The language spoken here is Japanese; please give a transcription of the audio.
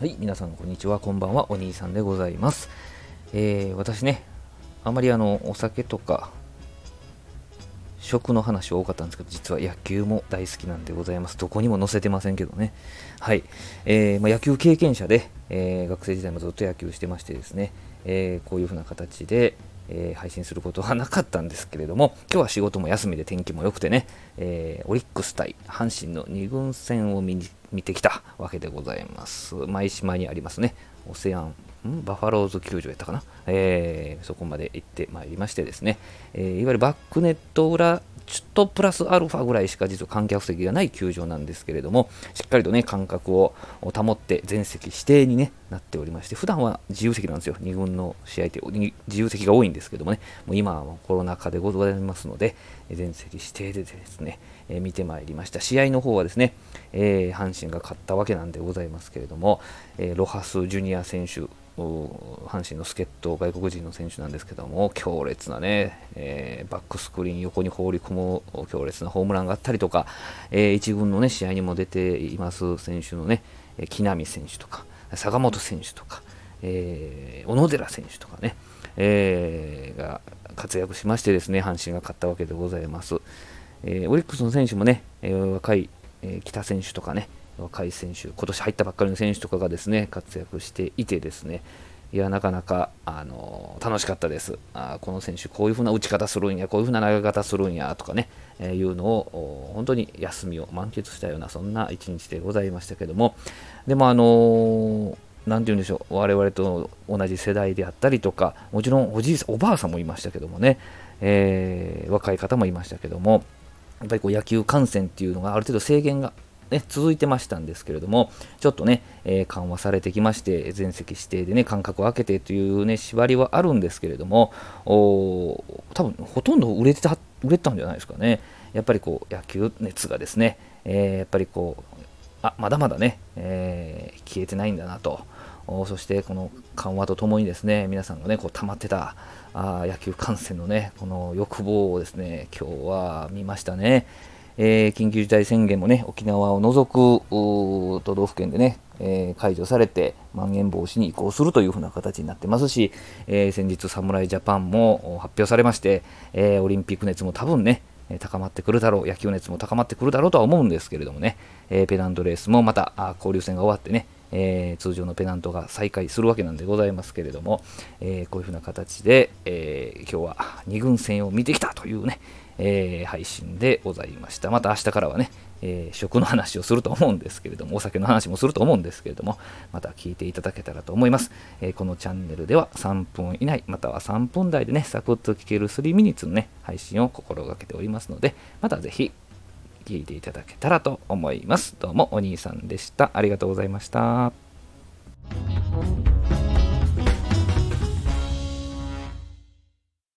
はい、皆さんこんにちは、こんばんは、お兄さんでございます。えー、私ね、あまりあの、お酒とか、食の話多かったんですけど、実は野球も大好きなんでございます。どこにも載せてませんけどね。はい。えー、まあ、野球経験者で、えー、学生時代もずっと野球してましてですね、えこういう風な形で、えー配信することはなかったんですけれども、今日は仕事も休みで天気も良くてね、えオリックス対阪神の2軍戦を見てきたわけでございます。舞島にありますね、オセアン、ん？バファローズ球場やったかな、えー、そこまで行ってまいりましてですね、え、いわゆるバックネット裏ちょっとプラスアルファぐらいしか実は観客席がない球場なんですけれども、しっかりとね、間隔を保って全席指定に、ね、なっておりまして、普段は自由席なんですよ。2軍の試合って自由席が多いんですけどもね、もう今はコロナ禍でございますので、全席指定でですね、えー、見てまいりました。試合の方はですね、えー、阪神が勝ったわけなんでございますけれども、えー、ロハス・ジュニア選手、阪神の助っ人、外国人の選手なんですけども、強烈なね、えー、バックスクリーン横に放り込む強烈なホームランがあったりとか、えー、1軍の、ね、試合にも出ています選手のね、木浪選手とか、坂本選手とか、えー、小野寺選手とかね、えー、が活躍しましてですね、阪神が勝ったわけでございます。えー、オリックスの選手もね、え若い、え北選手とかね、若い選手、今年入ったばっかりの選手とかがですね活躍していてですねいやなかなか、あの楽しかったです。あこの選手、こういう風な打ち方するんや、こういう風な投げ方するんやとかね、えー、いうのを本当に休みを満喫したようなそんな一日でございましたけども、でも、あのー、なんて言うんでしょう、我々と同じ世代であったりとか、もちろんおじいさん、おばあさんもいましたけどもね、えー、若い方もいましたけども、やっぱりこう野球観戦っていうのがある程度制限がね、続いてましたんですけれども、ちょっとね、えー、緩和されてきまして、全席指定でね、間隔を空けてというね、縛りはあるんですけれども、お多分ほとんど売れてた、売れたんじゃないですかね。やっぱりこう、野球熱がですね、えー、やっぱりこう、あ、まだまだね、えー、消えてないんだなと。そしてこの緩和とともにですね、皆さんがね、こう溜まってたあ野球観戦のね、この欲望をですね、今日は見ましたね。えー、緊急事態宣言もね、沖縄を除く都道府県でね、えー、解除されて、まん延防止に移行するというふうな形になってますし、えー、先日、侍ジャパンも発表されまして、えオリンピック熱も多分ね、高まってくるだろう、野球熱も高まってくるだろうとは思うんですけれどもね、えペナントレースもまた交流戦が終わってね、えー、通常のペナントが再開するわけなんでございますけれども、えー、こういうふうな形で、えー、今日は2軍戦を見てきたというね、え配信でございました。また明日からはね、え食の話をすると思うんですけれども、お酒の話もすると思うんですけれども、また聞いていただけたらと思います。えこのチャンネルでは3分以内、または3分台でね、サクッと聞ける3ミニッツのね、配信を心がけておりますので、またぜひ聞いていただけたらと思います。どうもお兄さんでした。ありがとうございました。